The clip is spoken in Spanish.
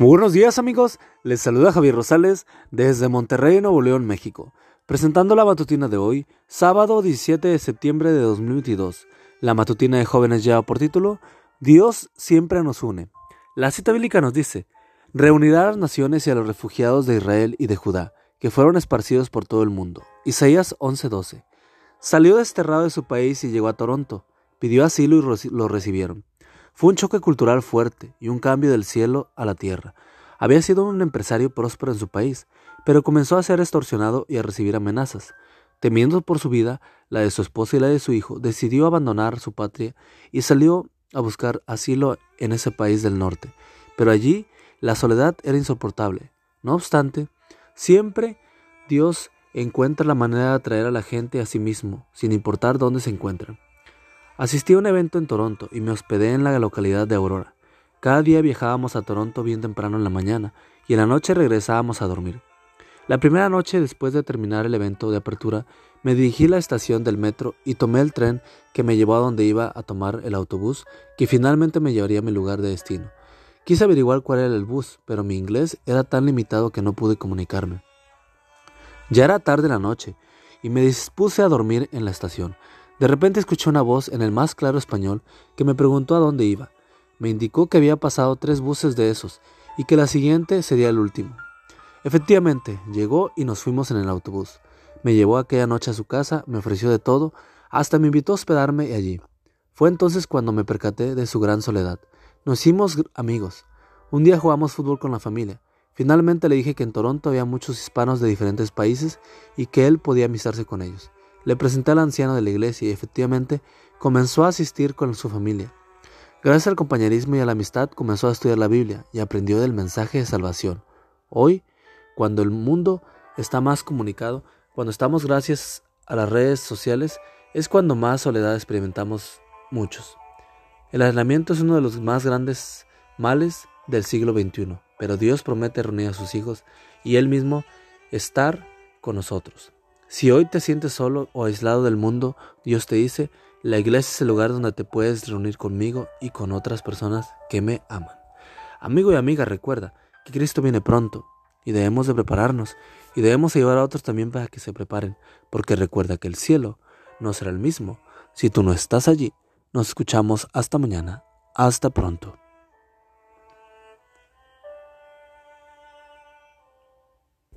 Muy buenos días amigos, les saluda Javier Rosales desde Monterrey, Nuevo León, México, presentando la matutina de hoy, sábado 17 de septiembre de 2022. La matutina de jóvenes lleva por título Dios siempre nos une. La cita bíblica nos dice, reunirá a las naciones y a los refugiados de Israel y de Judá, que fueron esparcidos por todo el mundo. Isaías 11:12. Salió desterrado de su país y llegó a Toronto, pidió asilo y lo recibieron. Fue un choque cultural fuerte y un cambio del cielo a la tierra. Había sido un empresario próspero en su país, pero comenzó a ser extorsionado y a recibir amenazas. Temiendo por su vida, la de su esposa y la de su hijo, decidió abandonar su patria y salió a buscar asilo en ese país del norte. Pero allí la soledad era insoportable. No obstante, siempre Dios encuentra la manera de atraer a la gente a sí mismo, sin importar dónde se encuentran. Asistí a un evento en Toronto y me hospedé en la localidad de Aurora. Cada día viajábamos a Toronto bien temprano en la mañana y en la noche regresábamos a dormir. La primera noche después de terminar el evento de apertura, me dirigí a la estación del metro y tomé el tren que me llevó a donde iba a tomar el autobús que finalmente me llevaría a mi lugar de destino. Quise averiguar cuál era el bus, pero mi inglés era tan limitado que no pude comunicarme. Ya era tarde la noche y me dispuse a dormir en la estación. De repente escuché una voz en el más claro español que me preguntó a dónde iba. Me indicó que había pasado tres buses de esos y que la siguiente sería el último. Efectivamente, llegó y nos fuimos en el autobús. Me llevó aquella noche a su casa, me ofreció de todo, hasta me invitó a hospedarme allí. Fue entonces cuando me percaté de su gran soledad. Nos hicimos amigos. Un día jugamos fútbol con la familia. Finalmente le dije que en Toronto había muchos hispanos de diferentes países y que él podía amistarse con ellos. Le presenté al anciano de la iglesia y efectivamente comenzó a asistir con su familia. Gracias al compañerismo y a la amistad comenzó a estudiar la Biblia y aprendió del mensaje de salvación. Hoy, cuando el mundo está más comunicado, cuando estamos gracias a las redes sociales, es cuando más soledad experimentamos muchos. El aislamiento es uno de los más grandes males del siglo XXI, pero Dios promete reunir a sus hijos y Él mismo estar con nosotros. Si hoy te sientes solo o aislado del mundo, Dios te dice, la iglesia es el lugar donde te puedes reunir conmigo y con otras personas que me aman. Amigo y amiga, recuerda que Cristo viene pronto y debemos de prepararnos y debemos ayudar a otros también para que se preparen, porque recuerda que el cielo no será el mismo si tú no estás allí. Nos escuchamos hasta mañana. Hasta pronto.